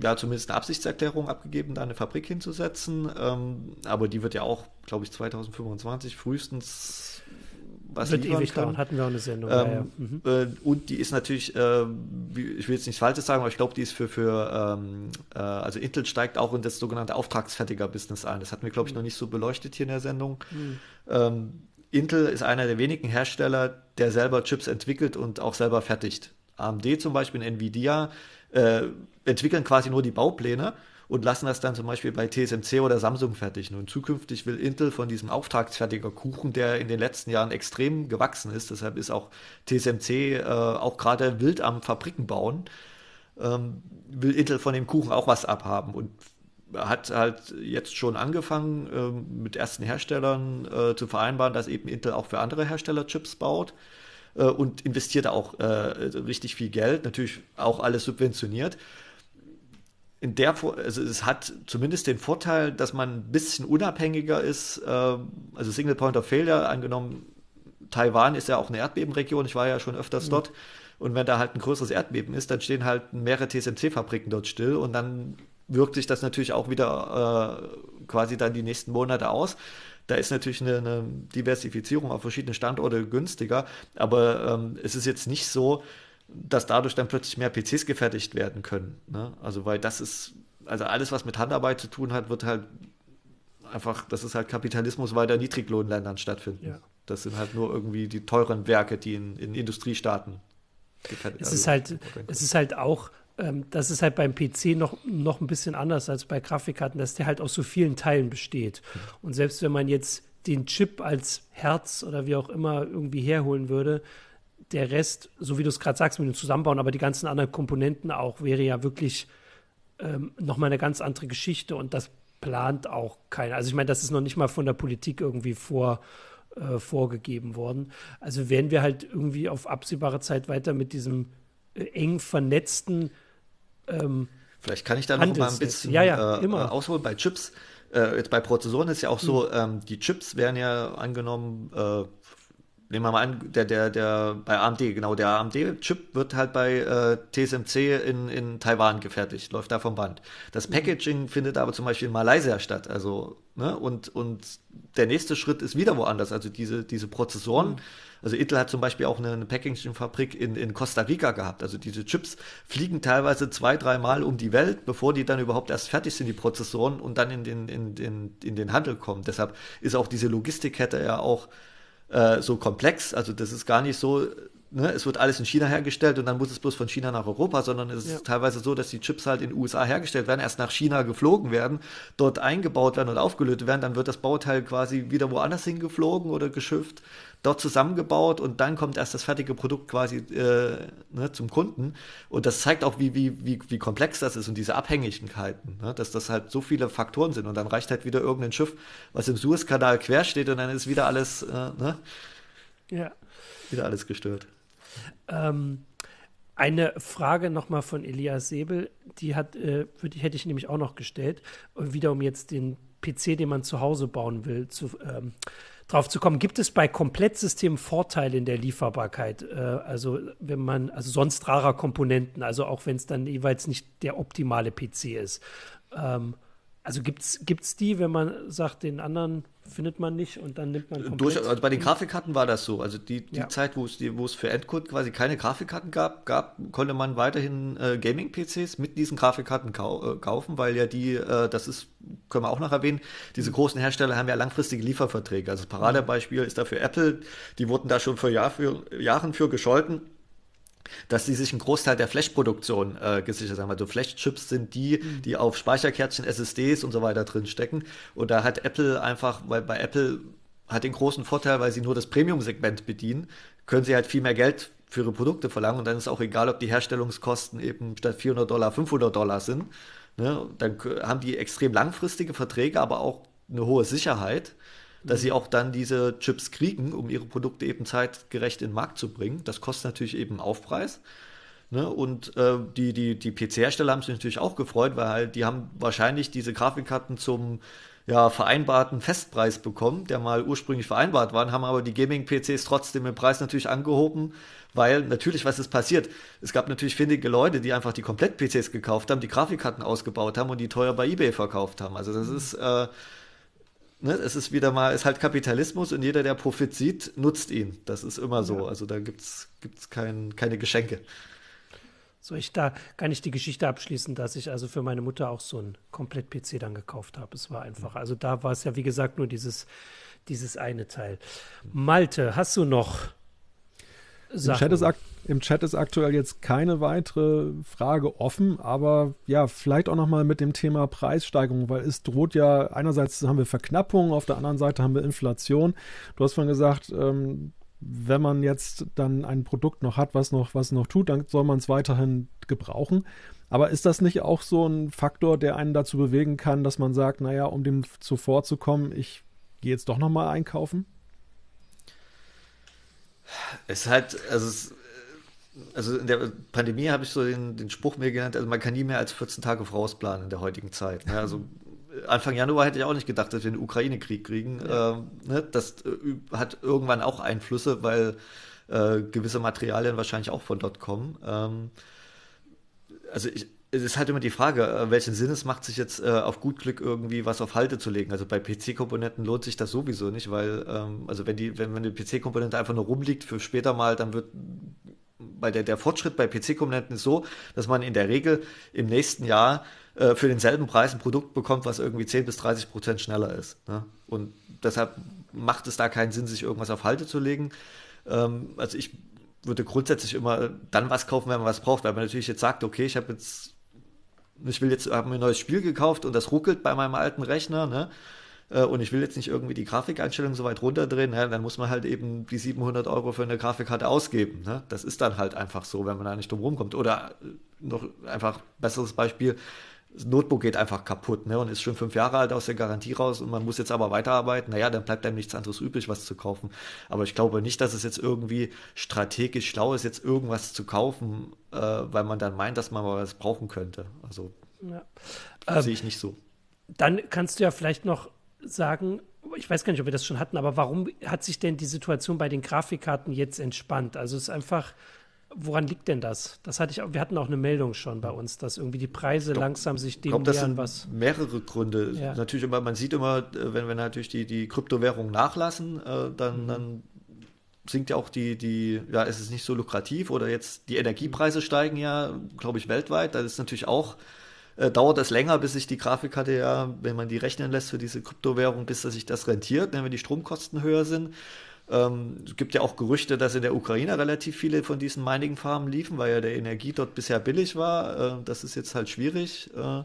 ja zumindest eine Absichtserklärung abgegeben, da eine Fabrik hinzusetzen. Ähm, aber die wird ja auch, glaube ich, 2025 frühestens was wird ewig dauern, hatten wir auch eine Sendung. Ähm, ja, ja. Mhm. Äh, und die ist natürlich, äh, ich will jetzt nichts Falsches sagen, aber ich glaube, die ist für, für ähm, äh, also Intel steigt auch in das sogenannte Auftragsfertiger-Business ein. Das hatten wir, glaube ich, mhm. noch nicht so beleuchtet hier in der Sendung. Mhm. Ähm, Intel ist einer der wenigen Hersteller, der selber Chips entwickelt und auch selber fertigt. AMD zum Beispiel, Nvidia, äh, entwickeln quasi nur die Baupläne und lassen das dann zum Beispiel bei TSMC oder Samsung fertigen. Und zukünftig will Intel von diesem auftragsfertiger Kuchen, der in den letzten Jahren extrem gewachsen ist, deshalb ist auch TSMC äh, auch gerade wild am Fabriken bauen, ähm, will Intel von dem Kuchen auch was abhaben und hat halt jetzt schon angefangen, äh, mit ersten Herstellern äh, zu vereinbaren, dass eben Intel auch für andere Hersteller Chips baut äh, und investiert auch äh, richtig viel Geld, natürlich auch alles subventioniert in der, also es hat zumindest den Vorteil, dass man ein bisschen unabhängiger ist. Äh, also Single Point of Failure, angenommen, Taiwan ist ja auch eine Erdbebenregion, ich war ja schon öfters mhm. dort. Und wenn da halt ein größeres Erdbeben ist, dann stehen halt mehrere TSMC-Fabriken dort still und dann wirkt sich das natürlich auch wieder äh, quasi dann die nächsten Monate aus. Da ist natürlich eine, eine Diversifizierung auf verschiedene Standorte günstiger, aber ähm, es ist jetzt nicht so, dass dadurch dann plötzlich mehr PCs gefertigt werden können. Ne? Also, weil das ist, also alles, was mit Handarbeit zu tun hat, wird halt einfach, das ist halt Kapitalismus, weil der Niedriglohnländern stattfinden. Ja. Das sind halt nur irgendwie die teuren Werke, die in, in Industriestaaten gefertigt werden. Es ist halt, es ist halt auch, ähm, das ist halt beim PC noch, noch ein bisschen anders als bei Grafikkarten, dass der halt aus so vielen Teilen besteht. Mhm. Und selbst wenn man jetzt den Chip als Herz oder wie auch immer irgendwie herholen würde, der Rest, so wie du es gerade sagst, mit dem Zusammenbauen, aber die ganzen anderen Komponenten auch, wäre ja wirklich ähm, nochmal eine ganz andere Geschichte und das plant auch keiner. Also ich meine, das ist noch nicht mal von der Politik irgendwie vor, äh, vorgegeben worden. Also werden wir halt irgendwie auf absehbare Zeit weiter mit diesem äh, eng vernetzten ähm, Vielleicht kann ich da noch mal ein bisschen ja, ja, äh, immer. ausholen bei Chips. Äh, jetzt bei Prozessoren ist ja auch so, hm. ähm, die Chips werden ja angenommen äh, nehmen wir mal an, der, der, der bei AMD, genau, der AMD-Chip wird halt bei äh, TSMC in, in Taiwan gefertigt, läuft da vom Band. Das mhm. Packaging findet aber zum Beispiel in Malaysia statt, also, ne, und, und der nächste Schritt ist wieder woanders, also diese, diese Prozessoren. Mhm. Also Intel hat zum Beispiel auch eine, eine Packaging-Fabrik in, in Costa Rica gehabt. Also diese Chips fliegen teilweise zwei, dreimal um die Welt, bevor die dann überhaupt erst fertig sind, die Prozessoren, und dann in den, in, in, in den Handel kommen. Deshalb ist auch diese Logistikkette ja auch äh, so komplex. Also das ist gar nicht so, ne, es wird alles in China hergestellt und dann muss es bloß von China nach Europa, sondern es ja. ist teilweise so, dass die Chips halt in den USA hergestellt werden, erst nach China geflogen werden, dort eingebaut werden und aufgelöst werden, dann wird das Bauteil quasi wieder woanders hingeflogen oder geschifft dort zusammengebaut und dann kommt erst das fertige Produkt quasi äh, ne, zum Kunden. Und das zeigt auch, wie, wie, wie, wie komplex das ist und diese Abhängigkeiten, ne, dass das halt so viele Faktoren sind. Und dann reicht halt wieder irgendein Schiff, was im Suezkanal quer steht und dann ist wieder alles, äh, ne? Ja. Wieder alles gestört. Ähm, eine Frage nochmal von Elias Säbel, die hat, äh, die hätte ich nämlich auch noch gestellt, wieder um jetzt den PC, den man zu Hause bauen will, zu, ähm, drauf zu kommen. Gibt es bei Komplettsystemen Vorteile in der Lieferbarkeit? Äh, also wenn man, also sonst rarer Komponenten, also auch wenn es dann jeweils nicht der optimale PC ist. Ähm, also gibt es die, wenn man sagt, den anderen findet man nicht und dann nimmt man komplett. Durch, also bei den Grafikkarten war das so. Also die, die ja. Zeit, wo es, wo es für Endcode quasi keine Grafikkarten gab, gab konnte man weiterhin äh, Gaming-PCs mit diesen Grafikkarten kau äh, kaufen, weil ja die, äh, das ist, können wir auch noch erwähnen, diese großen Hersteller haben ja langfristige Lieferverträge. Also das Paradebeispiel ist dafür Apple, die wurden da schon vor Jahr für, Jahren für gescholten dass sie sich einen Großteil der Flash-Produktion äh, gesichert haben. Also Flash-Chips sind die, mhm. die auf Speicherkärtchen, SSDs und so weiter drin stecken. Und da hat Apple einfach, weil bei Apple hat den großen Vorteil, weil sie nur das Premium-Segment bedienen, können sie halt viel mehr Geld für ihre Produkte verlangen und dann ist auch egal, ob die Herstellungskosten eben statt 400 Dollar 500 Dollar sind. Ne? Dann haben die extrem langfristige Verträge, aber auch eine hohe Sicherheit dass sie auch dann diese Chips kriegen, um ihre Produkte eben zeitgerecht in den Markt zu bringen. Das kostet natürlich eben Aufpreis. Ne? Und äh, die, die, die PC-Hersteller haben sich natürlich auch gefreut, weil halt die haben wahrscheinlich diese Grafikkarten zum ja, vereinbarten Festpreis bekommen, der mal ursprünglich vereinbart war, haben aber die Gaming-PCs trotzdem den Preis natürlich angehoben, weil natürlich, was ist passiert? Es gab natürlich findige Leute, die einfach die Komplett-PCs gekauft haben, die Grafikkarten ausgebaut haben und die teuer bei eBay verkauft haben. Also das ist äh, ne, es ist wieder mal, ist halt Kapitalismus und jeder, der Profit sieht, nutzt ihn. Das ist immer so. Ja. Also da gibt es kein, keine Geschenke. So, ich da kann ich die Geschichte abschließen, dass ich also für meine Mutter auch so ein Komplett-PC dann gekauft habe. Es war einfach, also da war es ja wie gesagt nur dieses, dieses eine Teil. Malte, hast du noch? Im Chat ist im Chat ist aktuell jetzt keine weitere Frage offen, aber ja, vielleicht auch nochmal mit dem Thema Preissteigerung, weil es droht ja, einerseits haben wir Verknappung, auf der anderen Seite haben wir Inflation. Du hast vorhin gesagt, ähm, wenn man jetzt dann ein Produkt noch hat, was noch, was noch tut, dann soll man es weiterhin gebrauchen. Aber ist das nicht auch so ein Faktor, der einen dazu bewegen kann, dass man sagt, naja, um dem zuvorzukommen, ich gehe jetzt doch nochmal einkaufen? Es halt, also es also in der Pandemie habe ich so den, den Spruch mir genannt, also man kann nie mehr als 14 Tage vorausplanen in der heutigen Zeit. Ne? Also Anfang Januar hätte ich auch nicht gedacht, dass wir einen Ukraine-Krieg kriegen. Ja. Ähm, ne? Das äh, hat irgendwann auch Einflüsse, weil äh, gewisse Materialien wahrscheinlich auch von dort kommen. Ähm, also ich, es ist halt immer die Frage, äh, welchen Sinn es macht, sich jetzt äh, auf gut Glück irgendwie was auf Halte zu legen. Also bei PC-Komponenten lohnt sich das sowieso nicht, weil, ähm, also wenn die, wenn, wenn die PC-Komponente einfach nur rumliegt für später mal, dann wird bei der, der Fortschritt bei PC-Komponenten ist so, dass man in der Regel im nächsten Jahr äh, für denselben Preis ein Produkt bekommt, was irgendwie 10 bis 30 Prozent schneller ist. Ne? Und deshalb macht es da keinen Sinn, sich irgendwas auf Halte zu legen. Ähm, also ich würde grundsätzlich immer dann was kaufen, wenn man was braucht, weil man natürlich jetzt sagt, okay, ich habe jetzt, ich will jetzt, habe mir ein neues Spiel gekauft und das ruckelt bei meinem alten Rechner, ne? äh, und ich will jetzt nicht irgendwie die Grafikeinstellung so weit runterdrehen, ja, dann muss man halt eben die 700 Euro für eine Grafikkarte ausgeben. Ne? Das ist dann halt einfach so, wenn man da nicht drum rumkommt. Oder noch einfach besseres Beispiel, das Notebook geht einfach kaputt ne, und ist schon fünf Jahre alt aus der Garantie raus und man muss jetzt aber weiterarbeiten, naja, dann bleibt einem nichts anderes übrig, was zu kaufen. Aber ich glaube nicht, dass es jetzt irgendwie strategisch schlau ist, jetzt irgendwas zu kaufen, äh, weil man dann meint, dass man mal was brauchen könnte. Also ja. ähm, sehe ich nicht so. Dann kannst du ja vielleicht noch sagen, ich weiß gar nicht, ob wir das schon hatten, aber warum hat sich denn die Situation bei den Grafikkarten jetzt entspannt? Also es ist einfach, woran liegt denn das? Das hatte ich, wir hatten auch eine Meldung schon bei uns, dass irgendwie die Preise Doch, langsam sich dem glaub, nähern, was. Mehrere Gründe. Ja. Natürlich immer, man sieht immer, äh, wenn wir natürlich die, die Kryptowährungen nachlassen, äh, dann, mhm. dann sinkt ja auch die, die, ja, es ist nicht so lukrativ oder jetzt die Energiepreise steigen ja, glaube ich, weltweit. Das ist natürlich auch äh, dauert es länger, bis sich die Grafikkarte ja, wenn man die rechnen lässt für diese Kryptowährung, bis sich das rentiert, ne, wenn die Stromkosten höher sind. Ähm, es gibt ja auch Gerüchte, dass in der Ukraine relativ viele von diesen Mining-Farmen liefen, weil ja der Energie dort bisher billig war. Äh, das ist jetzt halt schwierig. Äh,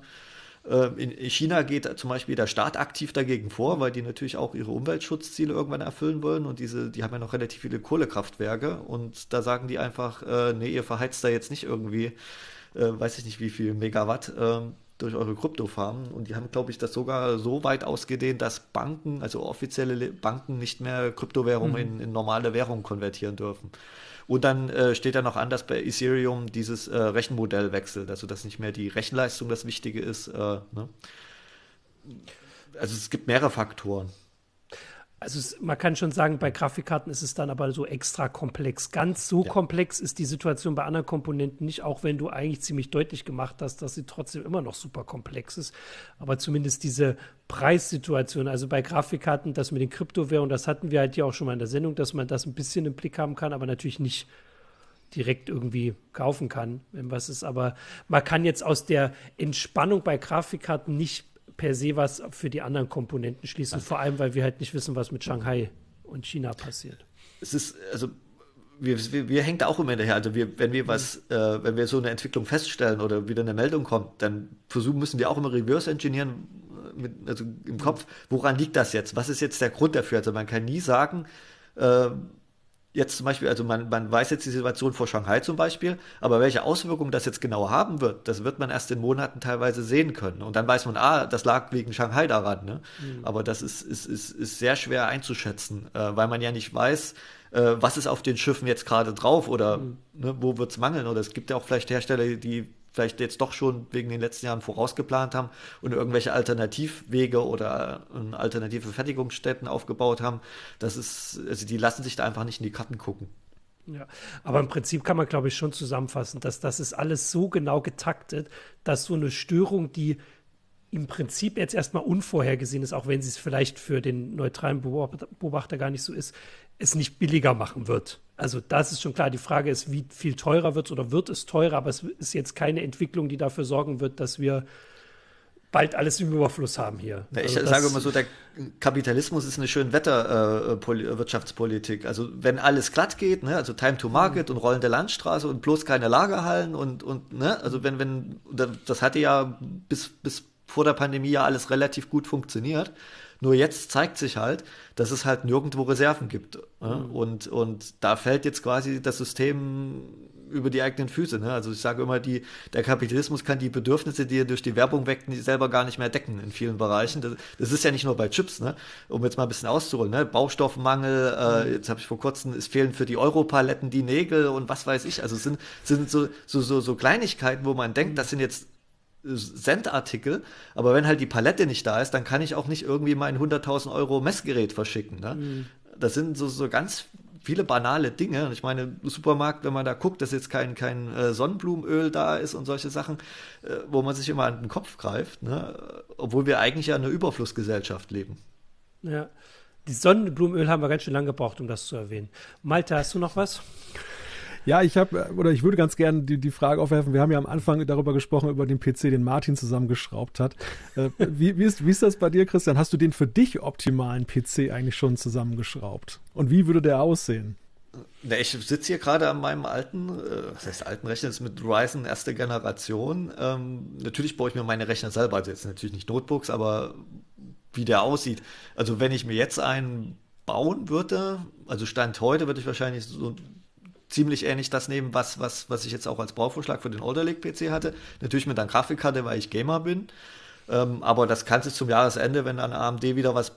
äh in China geht zum Beispiel der Staat aktiv dagegen vor, weil die natürlich auch ihre Umweltschutzziele irgendwann erfüllen wollen und diese, die haben ja noch relativ viele Kohlekraftwerke und da sagen die einfach, äh, nee, ihr verheizt da jetzt nicht irgendwie äh, weiß ich nicht wie viel Megawatt äh, durch eure Kryptofarmen. Und die haben, glaube ich, das sogar so weit ausgedehnt, dass Banken, also offizielle Banken, nicht mehr Kryptowährungen mhm. in, in, normale Währungen konvertieren dürfen. Und dann äh, steht ja noch an, dass bei Ethereum dieses äh, Rechenmodell wechselt, also dass nicht mehr die Rechenleistung das Wichtige ist. Äh, ne? Also es gibt mehrere Faktoren also es, man kann schon sagen, bei Grafikkarten ist es dann aber so extra komplex. Ganz so ja. komplex ist die Situation bei anderen Komponenten nicht, auch wenn du eigentlich ziemlich deutlich gemacht hast, dass sie trotzdem immer noch super komplex ist. Aber zumindest diese Preissituation, also bei Grafikkarten, das mit den Kryptowährungen, das hatten wir halt ja auch schon mal in der Sendung, dass man das ein bisschen im Blick haben kann, aber natürlich nicht direkt irgendwie kaufen kann, wenn was ist. Aber man kann jetzt aus der Entspannung bei Grafikkarten nicht per se was für die anderen Komponenten schließen, vor allem, weil wir halt nicht wissen, was mit Shanghai und China passiert. Es ist, also wir, wir, wir hängen da auch immer hinterher. Also wir, wenn wir was, mhm. äh, wenn wir so eine Entwicklung feststellen oder wieder eine Meldung kommt, dann versuchen müssen wir auch immer reverse engineeren, äh, mit, also im Kopf, woran liegt das jetzt? Was ist jetzt der Grund dafür? Also man kann nie sagen, äh, jetzt zum Beispiel, also man, man weiß jetzt die Situation vor Shanghai zum Beispiel, aber welche Auswirkungen das jetzt genau haben wird, das wird man erst in Monaten teilweise sehen können. Und dann weiß man, ah, das lag wegen Shanghai daran. Ne? Mhm. Aber das ist, ist, ist, ist sehr schwer einzuschätzen, äh, weil man ja nicht weiß, äh, was ist auf den Schiffen jetzt gerade drauf oder mhm. ne, wo wird es mangeln. Oder es gibt ja auch vielleicht Hersteller, die vielleicht jetzt doch schon wegen den letzten Jahren vorausgeplant haben und irgendwelche Alternativwege oder äh, alternative Fertigungsstätten aufgebaut haben. Das ist, also die lassen sich da einfach nicht in die Karten gucken. Ja, aber im Prinzip kann man, glaube ich, schon zusammenfassen, dass das ist alles so genau getaktet, dass so eine Störung, die im Prinzip jetzt erstmal unvorhergesehen ist, auch wenn sie es vielleicht für den neutralen Beobachter gar nicht so ist, es nicht billiger machen wird. Also das ist schon klar. Die Frage ist, wie viel teurer wird es oder wird es teurer, aber es ist jetzt keine Entwicklung, die dafür sorgen wird, dass wir bald alles im Überfluss haben hier. Ja, ich also sage immer so, der Kapitalismus ist eine schöne Wetterwirtschaftspolitik. Äh, also wenn alles glatt geht, ne, also Time to Market mhm. und rollende Landstraße und bloß keine Lagerhallen und, und ne, also wenn, wenn, das hatte ja bis, bis vor der Pandemie ja alles relativ gut funktioniert. Nur jetzt zeigt sich halt, dass es halt nirgendwo Reserven gibt. Mhm. Und, und da fällt jetzt quasi das System über die eigenen Füße. Ne? Also ich sage immer, die, der Kapitalismus kann die Bedürfnisse, die er durch die Werbung weckt, selber gar nicht mehr decken in vielen Bereichen. Das, das ist ja nicht nur bei Chips, ne? um jetzt mal ein bisschen auszuholen. Ne? Baustoffmangel, äh, mhm. jetzt habe ich vor kurzem, es fehlen für die Europaletten die Nägel und was weiß ich. Also es sind, sind so, so, so, so Kleinigkeiten, wo man denkt, das sind jetzt Sendartikel, aber wenn halt die Palette nicht da ist, dann kann ich auch nicht irgendwie mein 100.000 Euro Messgerät verschicken. Ne? Mhm. Das sind so, so ganz viele banale Dinge. Ich meine, Supermarkt, wenn man da guckt, dass jetzt kein, kein äh, Sonnenblumenöl da ist und solche Sachen, äh, wo man sich immer an den Kopf greift, ne? obwohl wir eigentlich ja in einer Überflussgesellschaft leben. Ja, die Sonnenblumenöl haben wir ganz schön lange gebraucht, um das zu erwähnen. Malte, hast du noch was? Ja, ich habe, oder ich würde ganz gerne die, die Frage aufwerfen. Wir haben ja am Anfang darüber gesprochen, über den PC, den Martin zusammengeschraubt hat. Äh, wie, wie, ist, wie ist das bei dir, Christian? Hast du den für dich optimalen PC eigentlich schon zusammengeschraubt? Und wie würde der aussehen? Na, ich sitze hier gerade an meinem alten, äh, was heißt alten Rechner, das ist mit Ryzen erste Generation. Ähm, natürlich baue ich mir meine Rechner selber, also jetzt natürlich nicht Notebooks, aber wie der aussieht. Also wenn ich mir jetzt einen bauen würde, also Stand heute, würde ich wahrscheinlich so ziemlich ähnlich das nehmen, was, was, was ich jetzt auch als Bauvorschlag für den Older Lake PC hatte. Natürlich mit einer Grafikkarte, weil ich Gamer bin. Ähm, aber das kann sich zum Jahresende, wenn dann AMD wieder was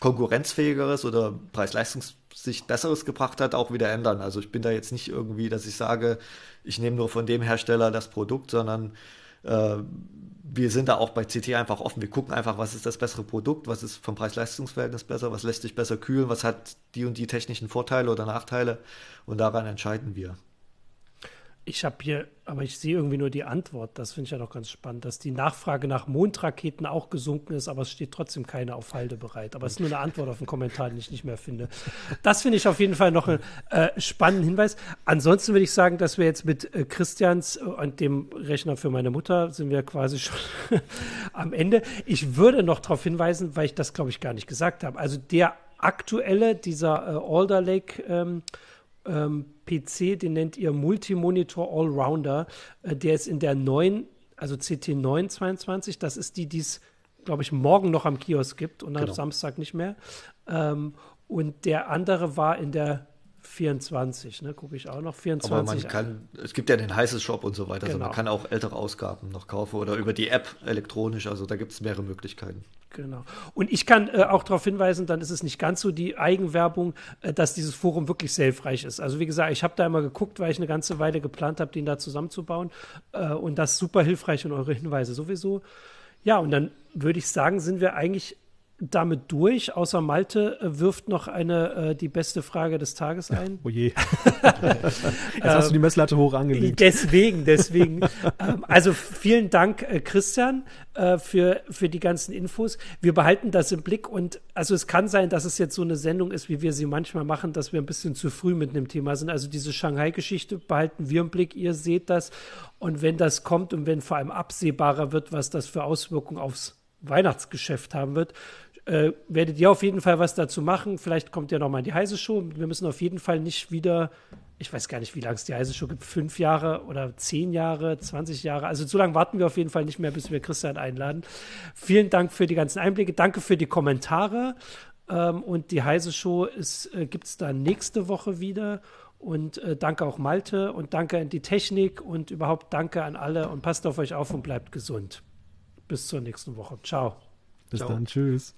konkurrenzfähigeres oder Preis-Leistungssicht besseres gebracht hat, auch wieder ändern. Also ich bin da jetzt nicht irgendwie, dass ich sage, ich nehme nur von dem Hersteller das Produkt, sondern äh, wir sind da auch bei CT einfach offen. Wir gucken einfach, was ist das bessere Produkt, was ist vom Preis-Leistungs-Verhältnis besser, was lässt sich besser kühlen, was hat die und die technischen Vorteile oder Nachteile und daran entscheiden wir. Ich habe hier, aber ich sehe irgendwie nur die Antwort. Das finde ich ja doch ganz spannend, dass die Nachfrage nach Mondraketen auch gesunken ist, aber es steht trotzdem keine auf Halde bereit. Aber es ist nur eine Antwort auf einen Kommentar, den ich nicht mehr finde. Das finde ich auf jeden Fall noch einen äh, spannenden Hinweis. Ansonsten würde ich sagen, dass wir jetzt mit äh, Christians äh, und dem Rechner für meine Mutter sind wir quasi schon am Ende. Ich würde noch darauf hinweisen, weil ich das, glaube ich, gar nicht gesagt habe. Also der aktuelle, dieser äh, Alder Lake ähm, ähm, PC, den nennt ihr Multimonitor Allrounder. Äh, der ist in der neuen, also CT922. Das ist die, die es, glaube ich, morgen noch am Kiosk gibt und am genau. Samstag nicht mehr. Ähm, und der andere war in der 24, ne, gucke ich auch noch. 24. Aber man kann, es gibt ja den heißes Shop und so weiter, genau. also man genau. kann auch ältere Ausgaben noch kaufen oder über die App elektronisch, also da gibt es mehrere Möglichkeiten. Genau. Und ich kann äh, auch darauf hinweisen, dann ist es nicht ganz so die Eigenwerbung, äh, dass dieses Forum wirklich sehr hilfreich ist. Also wie gesagt, ich habe da immer geguckt, weil ich eine ganze Weile geplant habe, den da zusammenzubauen. Äh, und das ist super hilfreich und eure Hinweise sowieso. Ja, und dann würde ich sagen, sind wir eigentlich damit durch, außer Malte äh, wirft noch eine äh, die beste Frage des Tages ein. Oh je. Jetzt hast du die Messlatte hoch angelegt. Deswegen, deswegen. ähm, also vielen Dank, äh, Christian, äh, für, für die ganzen Infos. Wir behalten das im Blick und also es kann sein, dass es jetzt so eine Sendung ist, wie wir sie manchmal machen, dass wir ein bisschen zu früh mit einem Thema sind. Also diese Shanghai-Geschichte behalten wir im Blick, ihr seht das. Und wenn das kommt und wenn vor allem absehbarer wird, was das für Auswirkungen aufs Weihnachtsgeschäft haben wird, äh, werdet ihr auf jeden Fall was dazu machen. Vielleicht kommt ja noch mal die heiße Show. Wir müssen auf jeden Fall nicht wieder, ich weiß gar nicht, wie lange es die heiße Show gibt, fünf Jahre oder zehn Jahre, 20 Jahre. Also so lange warten wir auf jeden Fall nicht mehr, bis wir Christian einladen. Vielen Dank für die ganzen Einblicke. Danke für die Kommentare. Ähm, und die heiße Show äh, gibt es dann nächste Woche wieder. Und äh, danke auch Malte und danke an die Technik und überhaupt danke an alle und passt auf euch auf und bleibt gesund. Bis zur nächsten Woche. Ciao. Bis Ciao. dann. Tschüss.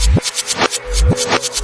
Thank you.